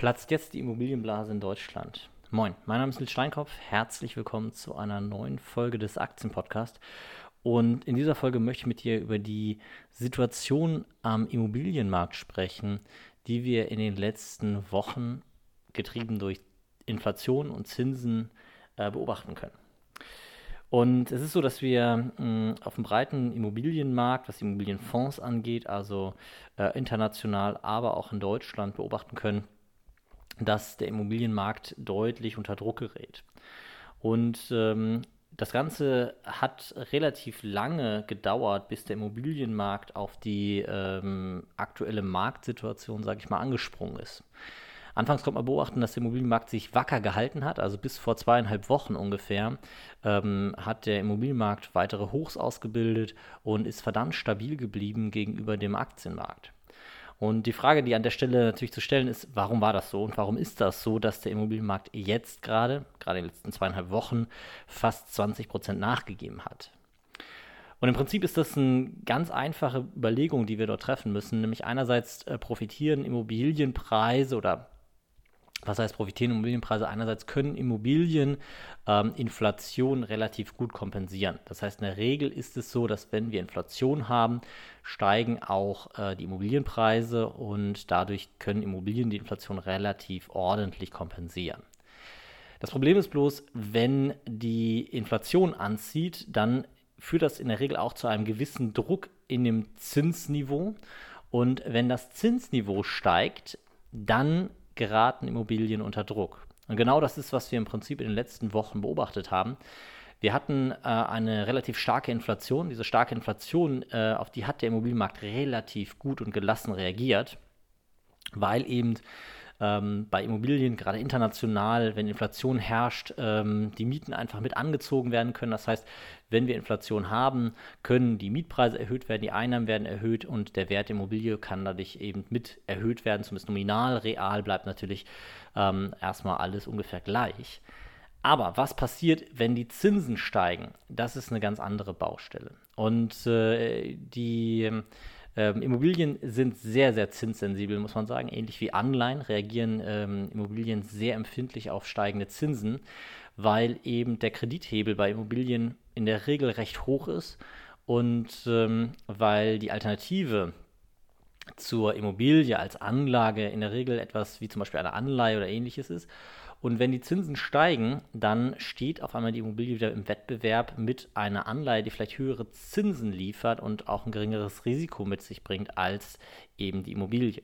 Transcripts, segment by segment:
Platzt jetzt die Immobilienblase in Deutschland? Moin, mein Name ist Nils Steinkopf. Herzlich willkommen zu einer neuen Folge des Aktienpodcasts. Und in dieser Folge möchte ich mit dir über die Situation am Immobilienmarkt sprechen, die wir in den letzten Wochen, getrieben durch Inflation und Zinsen, äh, beobachten können. Und es ist so, dass wir mh, auf dem breiten Immobilienmarkt, was Immobilienfonds angeht, also äh, international, aber auch in Deutschland beobachten können, dass der Immobilienmarkt deutlich unter Druck gerät. Und ähm, das Ganze hat relativ lange gedauert, bis der Immobilienmarkt auf die ähm, aktuelle Marktsituation, sage ich mal, angesprungen ist. Anfangs konnte man beobachten, dass der Immobilienmarkt sich wacker gehalten hat. Also bis vor zweieinhalb Wochen ungefähr ähm, hat der Immobilienmarkt weitere Hochs ausgebildet und ist verdammt stabil geblieben gegenüber dem Aktienmarkt. Und die Frage, die an der Stelle natürlich zu stellen ist, warum war das so und warum ist das so, dass der Immobilienmarkt jetzt gerade, gerade in den letzten zweieinhalb Wochen, fast 20 Prozent nachgegeben hat? Und im Prinzip ist das eine ganz einfache Überlegung, die wir dort treffen müssen. Nämlich einerseits äh, profitieren Immobilienpreise oder was heißt profitieren Immobilienpreise? Einerseits können Immobilien ähm, Inflation relativ gut kompensieren. Das heißt, in der Regel ist es so, dass wenn wir Inflation haben, steigen auch äh, die Immobilienpreise und dadurch können Immobilien die Inflation relativ ordentlich kompensieren. Das Problem ist bloß, wenn die Inflation anzieht, dann führt das in der Regel auch zu einem gewissen Druck in dem Zinsniveau. Und wenn das Zinsniveau steigt, dann geraten Immobilien unter Druck. Und genau das ist, was wir im Prinzip in den letzten Wochen beobachtet haben. Wir hatten äh, eine relativ starke Inflation. Diese starke Inflation, äh, auf die hat der Immobilienmarkt relativ gut und gelassen reagiert, weil eben ähm, bei Immobilien, gerade international, wenn Inflation herrscht, ähm, die Mieten einfach mit angezogen werden können. Das heißt, wenn wir Inflation haben, können die Mietpreise erhöht werden, die Einnahmen werden erhöht und der Wert der Immobilie kann dadurch eben mit erhöht werden, zumindest nominal. Real bleibt natürlich ähm, erstmal alles ungefähr gleich. Aber was passiert, wenn die Zinsen steigen? Das ist eine ganz andere Baustelle. Und äh, die ähm, Immobilien sind sehr, sehr zinssensibel, muss man sagen. Ähnlich wie Anleihen reagieren ähm, Immobilien sehr empfindlich auf steigende Zinsen, weil eben der Kredithebel bei Immobilien in der Regel recht hoch ist und ähm, weil die Alternative zur Immobilie als Anlage in der Regel etwas wie zum Beispiel eine Anleihe oder ähnliches ist. Und wenn die Zinsen steigen, dann steht auf einmal die Immobilie wieder im Wettbewerb mit einer Anleihe, die vielleicht höhere Zinsen liefert und auch ein geringeres Risiko mit sich bringt als eben die Immobilie.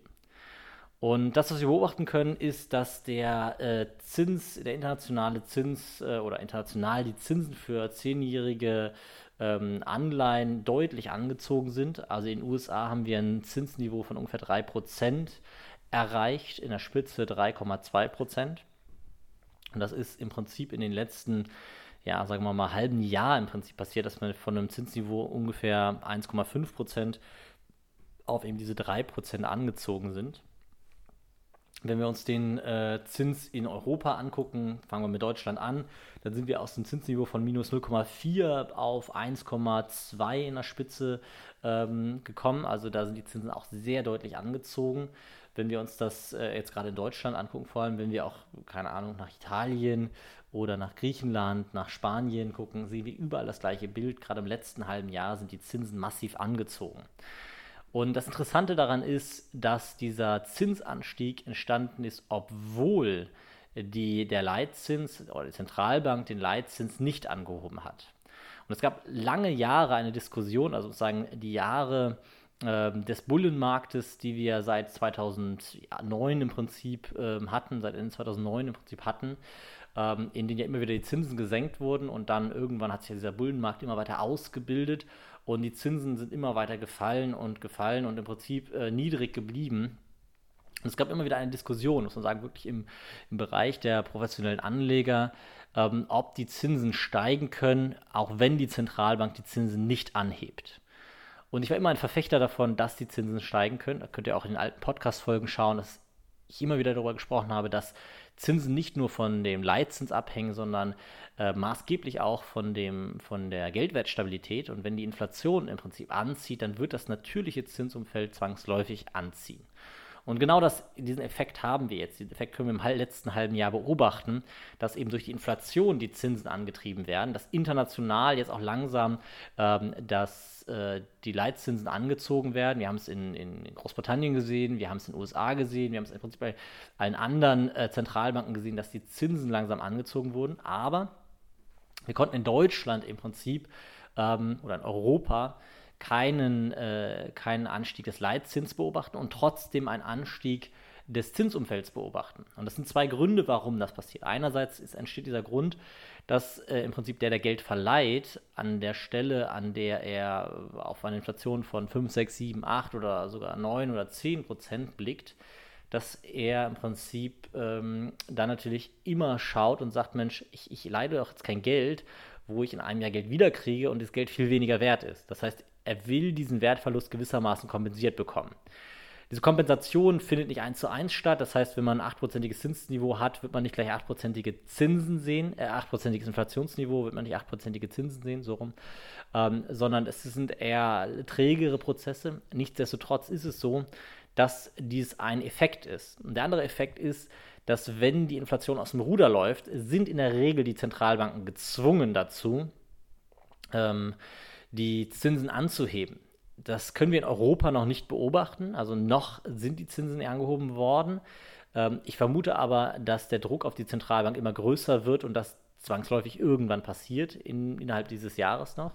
Und das, was wir beobachten können, ist, dass der äh, Zins, der internationale Zins äh, oder international die Zinsen für zehnjährige ähm, Anleihen deutlich angezogen sind. Also in den USA haben wir ein Zinsniveau von ungefähr 3% erreicht, in der Spitze 3,2%. Und das ist im Prinzip in den letzten, ja, sagen wir mal, halben Jahr im Prinzip passiert, dass man von einem Zinsniveau ungefähr 1,5 Prozent auf eben diese 3 Prozent angezogen sind. Wenn wir uns den äh, Zins in Europa angucken, fangen wir mit Deutschland an, dann sind wir aus dem Zinsniveau von minus 0,4 auf 1,2 in der Spitze ähm, gekommen. Also da sind die Zinsen auch sehr deutlich angezogen wenn wir uns das äh, jetzt gerade in Deutschland angucken, vor allem wenn wir auch, keine Ahnung, nach Italien oder nach Griechenland, nach Spanien gucken, sehen wir überall das gleiche Bild. Gerade im letzten halben Jahr sind die Zinsen massiv angezogen. Und das Interessante daran ist, dass dieser Zinsanstieg entstanden ist, obwohl die, der Leitzins oder die Zentralbank den Leitzins nicht angehoben hat. Und es gab lange Jahre eine Diskussion, also sozusagen die Jahre des Bullenmarktes, die wir seit 2009 im Prinzip ähm, hatten, seit Ende 2009 im Prinzip hatten, ähm, in denen ja immer wieder die Zinsen gesenkt wurden und dann irgendwann hat sich ja dieser Bullenmarkt immer weiter ausgebildet und die Zinsen sind immer weiter gefallen und gefallen und im Prinzip äh, niedrig geblieben. Und es gab immer wieder eine Diskussion, muss man sagen, wirklich im, im Bereich der professionellen Anleger, ähm, ob die Zinsen steigen können, auch wenn die Zentralbank die Zinsen nicht anhebt. Und ich war immer ein Verfechter davon, dass die Zinsen steigen können. Da könnt ihr auch in den alten Podcast-Folgen schauen, dass ich immer wieder darüber gesprochen habe, dass Zinsen nicht nur von dem Leitzins abhängen, sondern äh, maßgeblich auch von, dem, von der Geldwertstabilität. Und wenn die Inflation im Prinzip anzieht, dann wird das natürliche Zinsumfeld zwangsläufig anziehen. Und genau das, diesen Effekt haben wir jetzt. Diesen Effekt können wir im letzten halben Jahr beobachten, dass eben durch die Inflation die Zinsen angetrieben werden, dass international jetzt auch langsam ähm, dass, äh, die Leitzinsen angezogen werden. Wir haben es in, in, Großbritannien gesehen, wir haben es in den USA gesehen, wir haben es im Prinzip bei allen anderen äh, Zentralbanken gesehen, dass die Zinsen langsam angezogen wurden. Aber wir konnten in Deutschland im Prinzip ähm, oder in Europa keinen, äh, keinen Anstieg des Leitzins beobachten und trotzdem einen Anstieg des Zinsumfelds beobachten. Und das sind zwei Gründe, warum das passiert. Einerseits ist, entsteht dieser Grund, dass äh, im Prinzip der, der Geld verleiht, an der Stelle, an der er auf eine Inflation von 5, 6, 7, 8 oder sogar 9 oder 10 Prozent blickt, dass er im Prinzip ähm, dann natürlich immer schaut und sagt, Mensch, ich, ich leide doch jetzt kein Geld, wo ich in einem Jahr Geld wiederkriege und das Geld viel weniger wert ist. Das heißt, er will diesen Wertverlust gewissermaßen kompensiert bekommen. Diese Kompensation findet nicht eins zu eins statt. Das heißt, wenn man ein 8%iges Zinsniveau hat, wird man nicht gleich 8%ige Zinsen sehen, äh, 8%iges Inflationsniveau wird man nicht 8%ige Zinsen sehen, so rum, ähm, sondern es sind eher trägere Prozesse. Nichtsdestotrotz ist es so, dass dies ein Effekt ist. Und der andere Effekt ist, dass wenn die Inflation aus dem Ruder läuft, sind in der Regel die Zentralbanken gezwungen dazu, ähm, die Zinsen anzuheben. Das können wir in Europa noch nicht beobachten. Also noch sind die Zinsen angehoben worden. Ähm, ich vermute aber, dass der Druck auf die Zentralbank immer größer wird und das zwangsläufig irgendwann passiert, in, innerhalb dieses Jahres noch.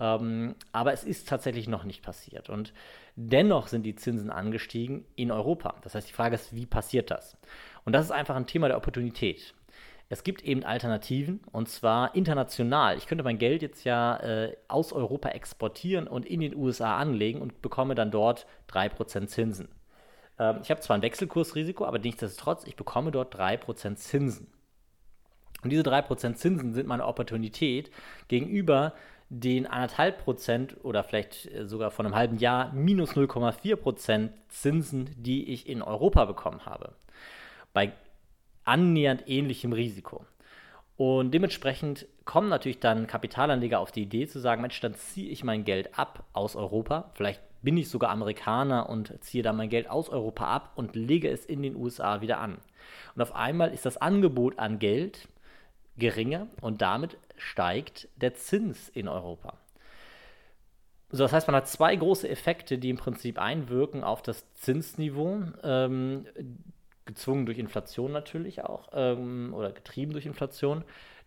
Ähm, aber es ist tatsächlich noch nicht passiert. Und dennoch sind die Zinsen angestiegen in Europa. Das heißt, die Frage ist, wie passiert das? Und das ist einfach ein Thema der Opportunität. Es gibt eben Alternativen und zwar international. Ich könnte mein Geld jetzt ja äh, aus Europa exportieren und in den USA anlegen und bekomme dann dort 3% Zinsen. Ähm, ich habe zwar ein Wechselkursrisiko, aber nichtsdestotrotz, ich bekomme dort 3% Zinsen. Und diese 3% Zinsen sind meine Opportunität gegenüber den 1,5% oder vielleicht äh, sogar von einem halben Jahr minus 0,4% Zinsen, die ich in Europa bekommen habe. Bei annähernd ähnlichem Risiko. Und dementsprechend kommen natürlich dann Kapitalanleger auf die Idee zu sagen, Mensch, dann ziehe ich mein Geld ab aus Europa. Vielleicht bin ich sogar Amerikaner und ziehe dann mein Geld aus Europa ab und lege es in den USA wieder an. Und auf einmal ist das Angebot an Geld geringer und damit steigt der Zins in Europa. So, das heißt, man hat zwei große Effekte, die im Prinzip einwirken auf das Zinsniveau. Ähm, gezwungen durch Inflation natürlich auch ähm, oder getrieben durch Inflation,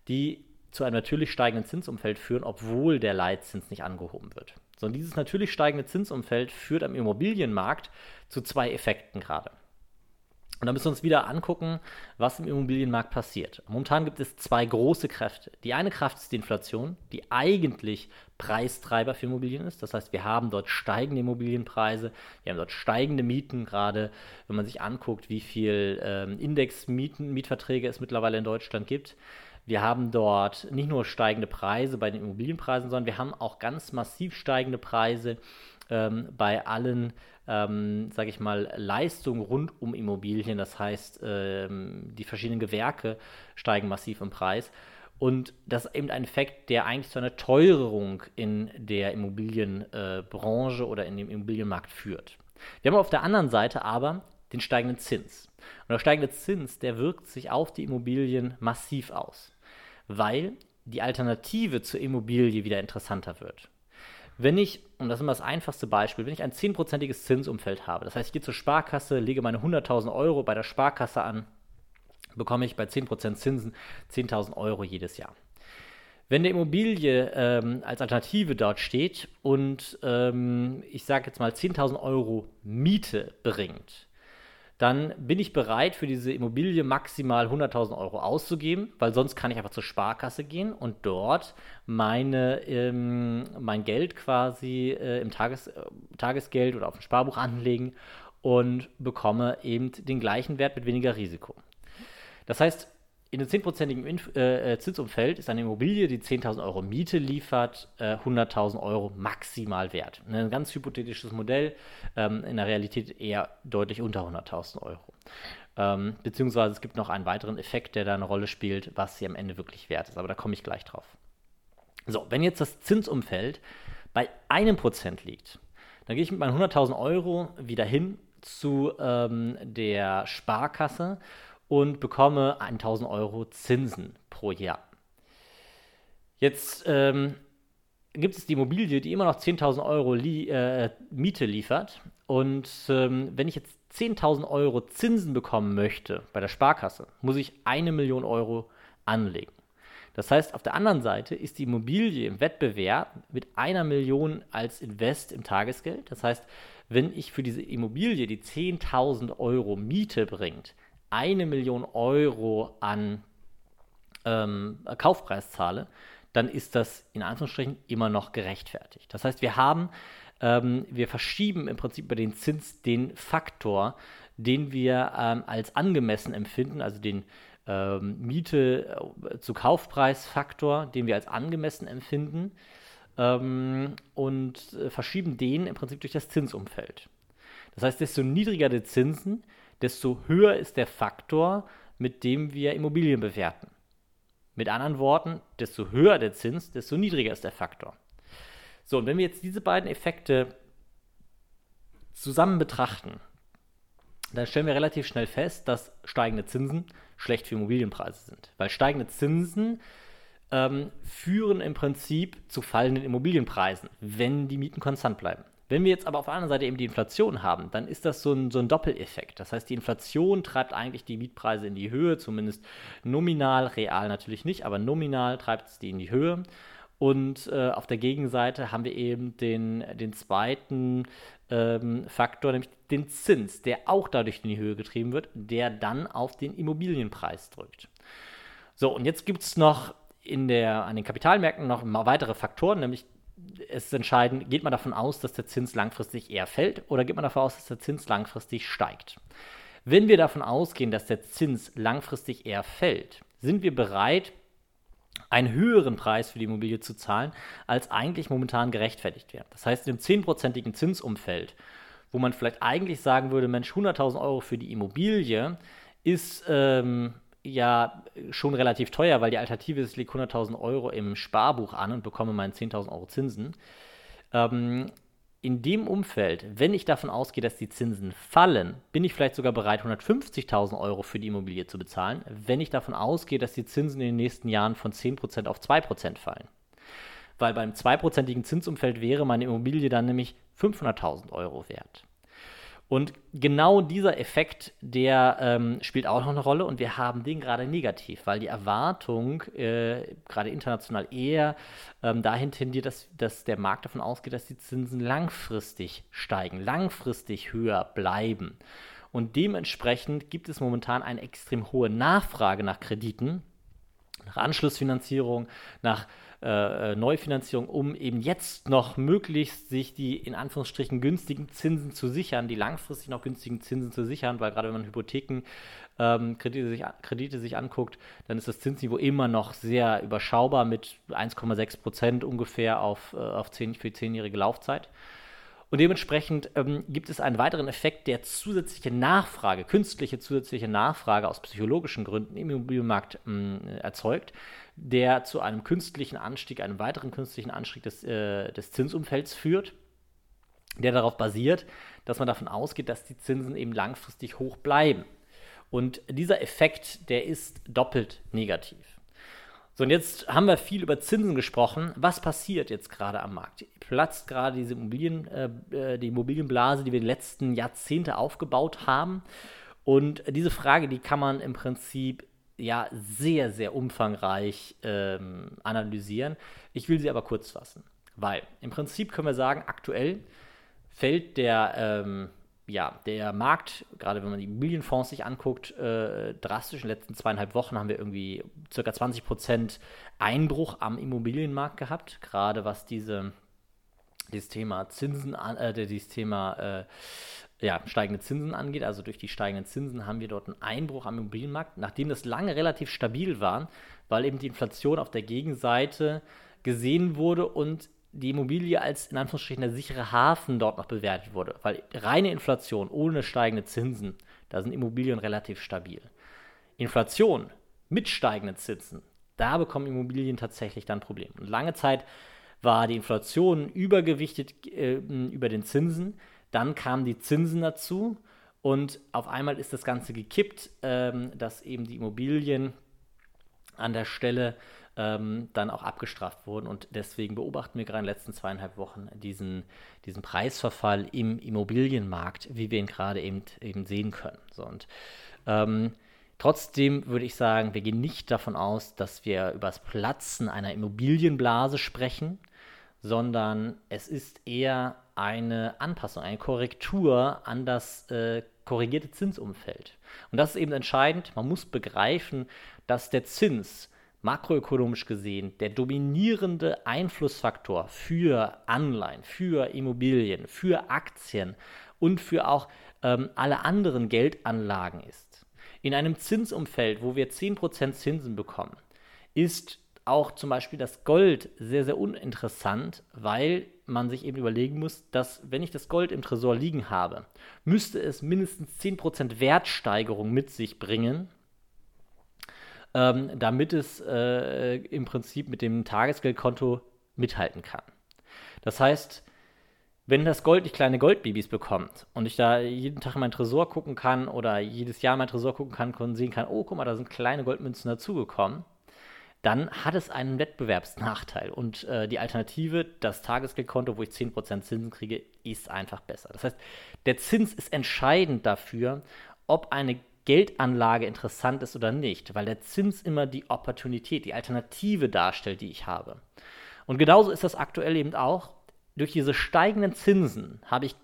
die zu einem natürlich steigenden Zinsumfeld führen, obwohl der Leitzins nicht angehoben wird. So, und dieses natürlich steigende Zinsumfeld führt am Immobilienmarkt zu zwei Effekten gerade. Und da müssen wir uns wieder angucken, was im Immobilienmarkt passiert. Momentan gibt es zwei große Kräfte. Die eine Kraft ist die Inflation, die eigentlich Preistreiber für Immobilien ist. Das heißt, wir haben dort steigende Immobilienpreise, wir haben dort steigende Mieten, gerade wenn man sich anguckt, wie viel ähm, Indexmieten, Mietverträge es mittlerweile in Deutschland gibt. Wir haben dort nicht nur steigende Preise bei den Immobilienpreisen, sondern wir haben auch ganz massiv steigende Preise ähm, bei allen ähm, sage ich mal, Leistungen rund um Immobilien. Das heißt, ähm, die verschiedenen Gewerke steigen massiv im Preis. Und das ist eben ein Effekt, der eigentlich zu einer Teuerung in der Immobilienbranche oder in dem Immobilienmarkt führt. Wir haben auf der anderen Seite aber den steigenden Zins. Und der steigende Zins, der wirkt sich auf die Immobilien massiv aus, weil die Alternative zur Immobilie wieder interessanter wird. Wenn ich, und das ist immer das einfachste Beispiel, wenn ich ein 10%iges Zinsumfeld habe, das heißt, ich gehe zur Sparkasse, lege meine 100.000 Euro bei der Sparkasse an, bekomme ich bei 10% Zinsen 10.000 Euro jedes Jahr. Wenn der Immobilie ähm, als Alternative dort steht und ähm, ich sage jetzt mal 10.000 Euro Miete bringt, dann bin ich bereit, für diese Immobilie maximal 100.000 Euro auszugeben, weil sonst kann ich einfach zur Sparkasse gehen und dort meine, ähm, mein Geld quasi äh, im Tages, Tagesgeld oder auf dem Sparbuch anlegen und bekomme eben den gleichen Wert mit weniger Risiko. Das heißt, in einem 10%igen äh, äh, Zinsumfeld ist eine Immobilie, die 10.000 Euro Miete liefert, äh, 100.000 Euro maximal wert. Ein ganz hypothetisches Modell, ähm, in der Realität eher deutlich unter 100.000 Euro. Ähm, beziehungsweise es gibt noch einen weiteren Effekt, der da eine Rolle spielt, was sie am Ende wirklich wert ist. Aber da komme ich gleich drauf. So, wenn jetzt das Zinsumfeld bei einem Prozent liegt, dann gehe ich mit meinen 100.000 Euro wieder hin zu ähm, der Sparkasse und bekomme 1000 Euro Zinsen pro Jahr. Jetzt ähm, gibt es die Immobilie, die immer noch 10.000 Euro li äh, Miete liefert. Und ähm, wenn ich jetzt 10.000 Euro Zinsen bekommen möchte bei der Sparkasse, muss ich eine Million Euro anlegen. Das heißt, auf der anderen Seite ist die Immobilie im Wettbewerb mit einer Million als Invest im Tagesgeld. Das heißt, wenn ich für diese Immobilie, die 10.000 Euro Miete bringt, eine Million Euro an ähm, Kaufpreis zahle, dann ist das in Anführungsstrichen immer noch gerechtfertigt. Das heißt, wir haben, ähm, wir verschieben im Prinzip über den Zins den Faktor, den wir ähm, als angemessen empfinden, also den ähm, Miete äh, zu Kaufpreisfaktor, den wir als angemessen empfinden, ähm, und äh, verschieben den im Prinzip durch das Zinsumfeld. Das heißt, desto niedriger die Zinsen, desto höher ist der Faktor, mit dem wir Immobilien bewerten. Mit anderen Worten, desto höher der Zins, desto niedriger ist der Faktor. So, und wenn wir jetzt diese beiden Effekte zusammen betrachten, dann stellen wir relativ schnell fest, dass steigende Zinsen schlecht für Immobilienpreise sind. Weil steigende Zinsen ähm, führen im Prinzip zu fallenden Immobilienpreisen, wenn die Mieten konstant bleiben. Wenn wir jetzt aber auf der anderen Seite eben die Inflation haben, dann ist das so ein, so ein Doppeleffekt. Das heißt, die Inflation treibt eigentlich die Mietpreise in die Höhe, zumindest nominal, real natürlich nicht, aber nominal treibt es die in die Höhe. Und äh, auf der Gegenseite haben wir eben den, den zweiten ähm, Faktor, nämlich den Zins, der auch dadurch in die Höhe getrieben wird, der dann auf den Immobilienpreis drückt. So, und jetzt gibt es noch in der, an den Kapitalmärkten noch weitere Faktoren, nämlich es ist entscheidend, geht man davon aus, dass der Zins langfristig eher fällt oder geht man davon aus, dass der Zins langfristig steigt? Wenn wir davon ausgehen, dass der Zins langfristig eher fällt, sind wir bereit, einen höheren Preis für die Immobilie zu zahlen, als eigentlich momentan gerechtfertigt wäre. Das heißt, im 10%igen Zinsumfeld, wo man vielleicht eigentlich sagen würde, Mensch, 100.000 Euro für die Immobilie ist ähm, ja schon relativ teuer, weil die Alternative ist, ich lege 100.000 Euro im Sparbuch an und bekomme meine 10.000 Euro Zinsen. Ähm, in dem Umfeld, wenn ich davon ausgehe, dass die Zinsen fallen, bin ich vielleicht sogar bereit, 150.000 Euro für die Immobilie zu bezahlen, wenn ich davon ausgehe, dass die Zinsen in den nächsten Jahren von 10% auf 2% fallen. Weil beim 2%igen Zinsumfeld wäre meine Immobilie dann nämlich 500.000 Euro wert. Und genau dieser Effekt, der ähm, spielt auch noch eine Rolle und wir haben den gerade negativ, weil die Erwartung äh, gerade international eher ähm, dahin tendiert, dass, dass der Markt davon ausgeht, dass die Zinsen langfristig steigen, langfristig höher bleiben. Und dementsprechend gibt es momentan eine extrem hohe Nachfrage nach Krediten, nach Anschlussfinanzierung, nach äh, äh, Neufinanzierung, um eben jetzt noch möglichst sich die in Anführungsstrichen günstigen Zinsen zu sichern, die langfristig noch günstigen Zinsen zu sichern, weil gerade wenn man Hypotheken ähm, Kredite, sich, Kredite sich anguckt, dann ist das Zinsniveau immer noch sehr überschaubar mit 1,6 Prozent ungefähr auf, äh, auf 10, für zehnjährige Laufzeit. Und dementsprechend ähm, gibt es einen weiteren Effekt, der zusätzliche Nachfrage, künstliche zusätzliche Nachfrage aus psychologischen Gründen im Immobilienmarkt ähm, erzeugt der zu einem künstlichen Anstieg, einem weiteren künstlichen Anstieg des, äh, des Zinsumfelds führt, der darauf basiert, dass man davon ausgeht, dass die Zinsen eben langfristig hoch bleiben. Und dieser Effekt, der ist doppelt negativ. So, und jetzt haben wir viel über Zinsen gesprochen. Was passiert jetzt gerade am Markt? Platzt gerade diese Immobilien, äh, äh die Immobilienblase, die wir die letzten Jahrzehnte aufgebaut haben. Und diese Frage, die kann man im Prinzip ja sehr, sehr umfangreich ähm, analysieren. Ich will sie aber kurz fassen, weil im Prinzip können wir sagen, aktuell fällt der, ähm, ja, der Markt, gerade wenn man die Immobilienfonds sich anguckt, äh, drastisch. In den letzten zweieinhalb Wochen haben wir irgendwie ca. 20 Prozent Einbruch am Immobilienmarkt gehabt, gerade was diese, dieses Thema Zinsen, äh, dieses Thema äh, ja, steigende Zinsen angeht. Also durch die steigenden Zinsen haben wir dort einen Einbruch am Immobilienmarkt, nachdem das lange relativ stabil war, weil eben die Inflation auf der Gegenseite gesehen wurde und die Immobilie als in Anführungsstrichen der sichere Hafen dort noch bewertet wurde. Weil reine Inflation ohne steigende Zinsen, da sind Immobilien relativ stabil. Inflation mit steigenden Zinsen, da bekommen Immobilien tatsächlich dann Probleme. Und lange Zeit war die Inflation übergewichtet äh, über den Zinsen. Dann kamen die Zinsen dazu Und auf einmal ist das Ganze gekippt, ähm, dass eben die Immobilien an der Stelle ähm, dann auch abgestraft wurden. Und deswegen beobachten wir gerade in den letzten zweieinhalb Wochen diesen, diesen Preisverfall im Immobilienmarkt, wie wir ihn gerade eben, eben sehen können. So, und ähm, trotzdem würde ich sagen, wir gehen nicht davon aus, dass wir über das Platzen einer Immobilienblase sprechen, sondern es ist eher eine Anpassung, eine Korrektur an das äh, korrigierte Zinsumfeld. Und das ist eben entscheidend. Man muss begreifen, dass der Zins makroökonomisch gesehen der dominierende Einflussfaktor für Anleihen, für Immobilien, für Aktien und für auch ähm, alle anderen Geldanlagen ist. In einem Zinsumfeld, wo wir 10% Zinsen bekommen, ist auch zum Beispiel das Gold sehr, sehr uninteressant, weil man sich eben überlegen muss, dass wenn ich das Gold im Tresor liegen habe, müsste es mindestens 10% Wertsteigerung mit sich bringen, ähm, damit es äh, im Prinzip mit dem Tagesgeldkonto mithalten kann. Das heißt, wenn das Gold nicht kleine Goldbabys bekommt und ich da jeden Tag in meinen Tresor gucken kann oder jedes Jahr in meinen Tresor gucken kann und sehen kann, oh, guck mal, da sind kleine Goldmünzen dazugekommen, dann hat es einen Wettbewerbsnachteil. Und äh, die Alternative, das Tagesgeldkonto, wo ich 10% Zinsen kriege, ist einfach besser. Das heißt, der Zins ist entscheidend dafür, ob eine Geldanlage interessant ist oder nicht, weil der Zins immer die Opportunität, die Alternative darstellt, die ich habe. Und genauso ist das aktuell eben auch. Durch diese steigenden Zinsen habe ich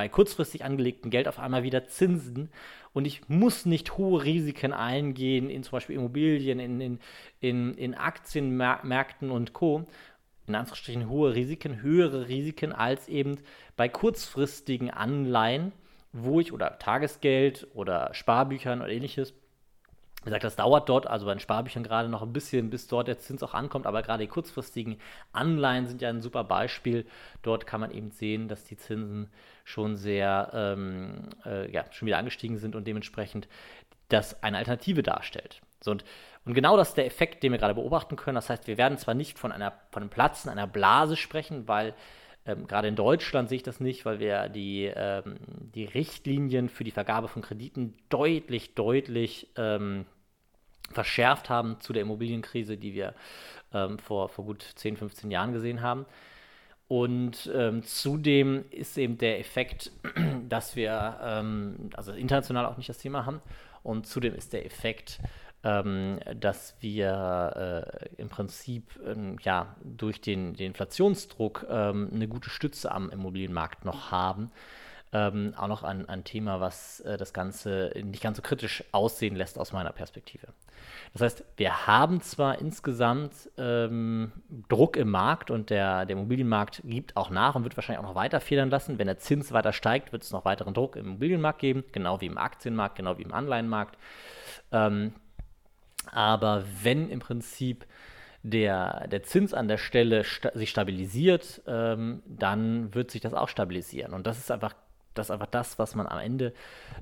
bei kurzfristig angelegtem Geld auf einmal wieder Zinsen und ich muss nicht hohe Risiken eingehen in zum Beispiel Immobilien, in, in, in, in Aktienmärkten und Co. In Anführungsstrichen hohe Risiken, höhere Risiken als eben bei kurzfristigen Anleihen, wo ich oder Tagesgeld oder Sparbüchern oder ähnliches wie gesagt, das dauert dort, also bei den Sparbüchern gerade noch ein bisschen, bis dort der Zins auch ankommt, aber gerade die kurzfristigen Anleihen sind ja ein super Beispiel. Dort kann man eben sehen, dass die Zinsen schon sehr, ähm, äh, ja, schon wieder angestiegen sind und dementsprechend das eine Alternative darstellt. So, und, und genau das ist der Effekt, den wir gerade beobachten können. Das heißt, wir werden zwar nicht von, einer, von einem Platzen, einer Blase sprechen, weil ähm, gerade in Deutschland sehe ich das nicht, weil wir die, ähm, die Richtlinien für die Vergabe von Krediten deutlich, deutlich ähm, verschärft haben zu der Immobilienkrise, die wir ähm, vor, vor gut 10, 15 Jahren gesehen haben. Und ähm, zudem ist eben der Effekt, dass wir, ähm, also international auch nicht das Thema haben, und zudem ist der Effekt, ähm, dass wir äh, im Prinzip ähm, ja, durch den, den Inflationsdruck ähm, eine gute Stütze am Immobilienmarkt noch haben. Ähm, auch noch ein, ein Thema, was äh, das Ganze nicht ganz so kritisch aussehen lässt aus meiner Perspektive. Das heißt, wir haben zwar insgesamt ähm, Druck im Markt und der, der Immobilienmarkt gibt auch nach und wird wahrscheinlich auch noch weiter federn lassen. Wenn der Zins weiter steigt, wird es noch weiteren Druck im Immobilienmarkt geben, genau wie im Aktienmarkt, genau wie im Anleihenmarkt. Ähm, aber wenn im Prinzip der, der Zins an der Stelle sta sich stabilisiert, ähm, dann wird sich das auch stabilisieren. Und das ist einfach das ist einfach das, was man am Ende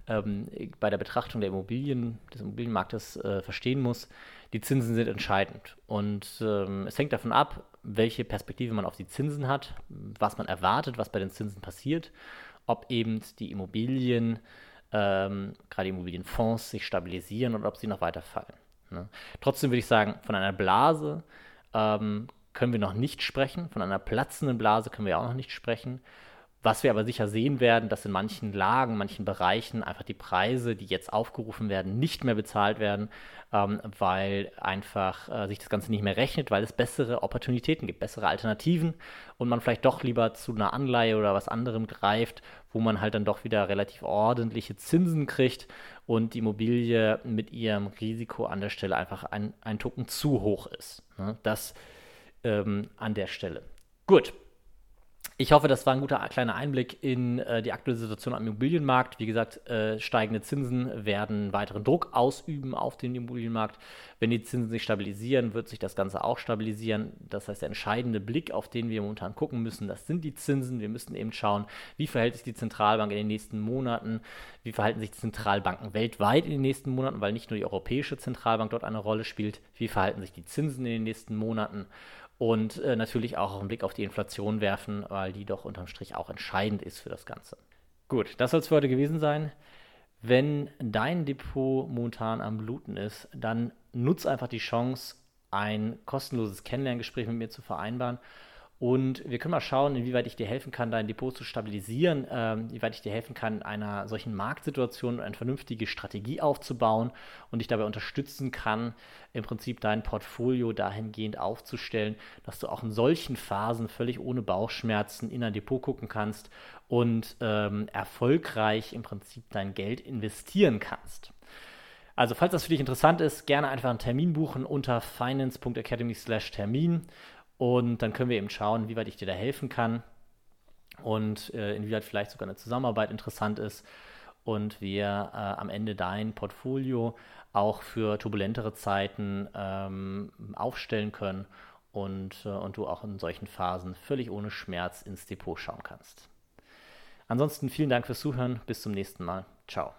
ähm, bei der Betrachtung der Immobilien, des Immobilienmarktes äh, verstehen muss. Die Zinsen sind entscheidend. Und ähm, es hängt davon ab, welche Perspektive man auf die Zinsen hat, was man erwartet, was bei den Zinsen passiert, ob eben die Immobilien, ähm, gerade Immobilienfonds, sich stabilisieren oder ob sie noch weiter fallen. Ne? Trotzdem würde ich sagen, von einer Blase ähm, können wir noch nicht sprechen, von einer platzenden Blase können wir auch noch nicht sprechen. Was wir aber sicher sehen werden, dass in manchen Lagen, manchen Bereichen einfach die Preise, die jetzt aufgerufen werden, nicht mehr bezahlt werden, ähm, weil einfach äh, sich das Ganze nicht mehr rechnet, weil es bessere Opportunitäten gibt, bessere Alternativen und man vielleicht doch lieber zu einer Anleihe oder was anderem greift, wo man halt dann doch wieder relativ ordentliche Zinsen kriegt und die Immobilie mit ihrem Risiko an der Stelle einfach ein, ein Tucken zu hoch ist. Ne? Das ähm, an der Stelle. Gut, ich hoffe, das war ein guter kleiner Einblick in äh, die aktuelle Situation am Immobilienmarkt. Wie gesagt, äh, steigende Zinsen werden weiteren Druck ausüben auf den Immobilienmarkt. Wenn die Zinsen sich stabilisieren, wird sich das Ganze auch stabilisieren. Das heißt, der entscheidende Blick, auf den wir momentan gucken müssen, das sind die Zinsen. Wir müssen eben schauen, wie verhält sich die Zentralbank in den nächsten Monaten, wie verhalten sich die Zentralbanken weltweit in den nächsten Monaten, weil nicht nur die Europäische Zentralbank dort eine Rolle spielt, wie verhalten sich die Zinsen in den nächsten Monaten und äh, natürlich auch einen Blick auf die Inflation werfen, weil die doch unterm Strich auch entscheidend ist für das Ganze. Gut, das soll es für heute gewesen sein. Wenn dein Depot momentan am Bluten ist, dann nutz einfach die Chance, ein kostenloses Kennenlerngespräch mit mir zu vereinbaren und wir können mal schauen, inwieweit ich dir helfen kann, dein Depot zu stabilisieren, ähm, inwieweit ich dir helfen kann, in einer solchen Marktsituation eine vernünftige Strategie aufzubauen und dich dabei unterstützen kann, im Prinzip dein Portfolio dahingehend aufzustellen, dass du auch in solchen Phasen völlig ohne Bauchschmerzen in ein Depot gucken kannst und ähm, erfolgreich im Prinzip dein Geld investieren kannst. Also, falls das für dich interessant ist, gerne einfach einen Termin buchen unter finance.academy/termin. Und dann können wir eben schauen, wie weit ich dir da helfen kann und äh, inwieweit vielleicht sogar eine Zusammenarbeit interessant ist und wir äh, am Ende dein Portfolio auch für turbulentere Zeiten ähm, aufstellen können und, äh, und du auch in solchen Phasen völlig ohne Schmerz ins Depot schauen kannst. Ansonsten vielen Dank fürs Zuhören. Bis zum nächsten Mal. Ciao.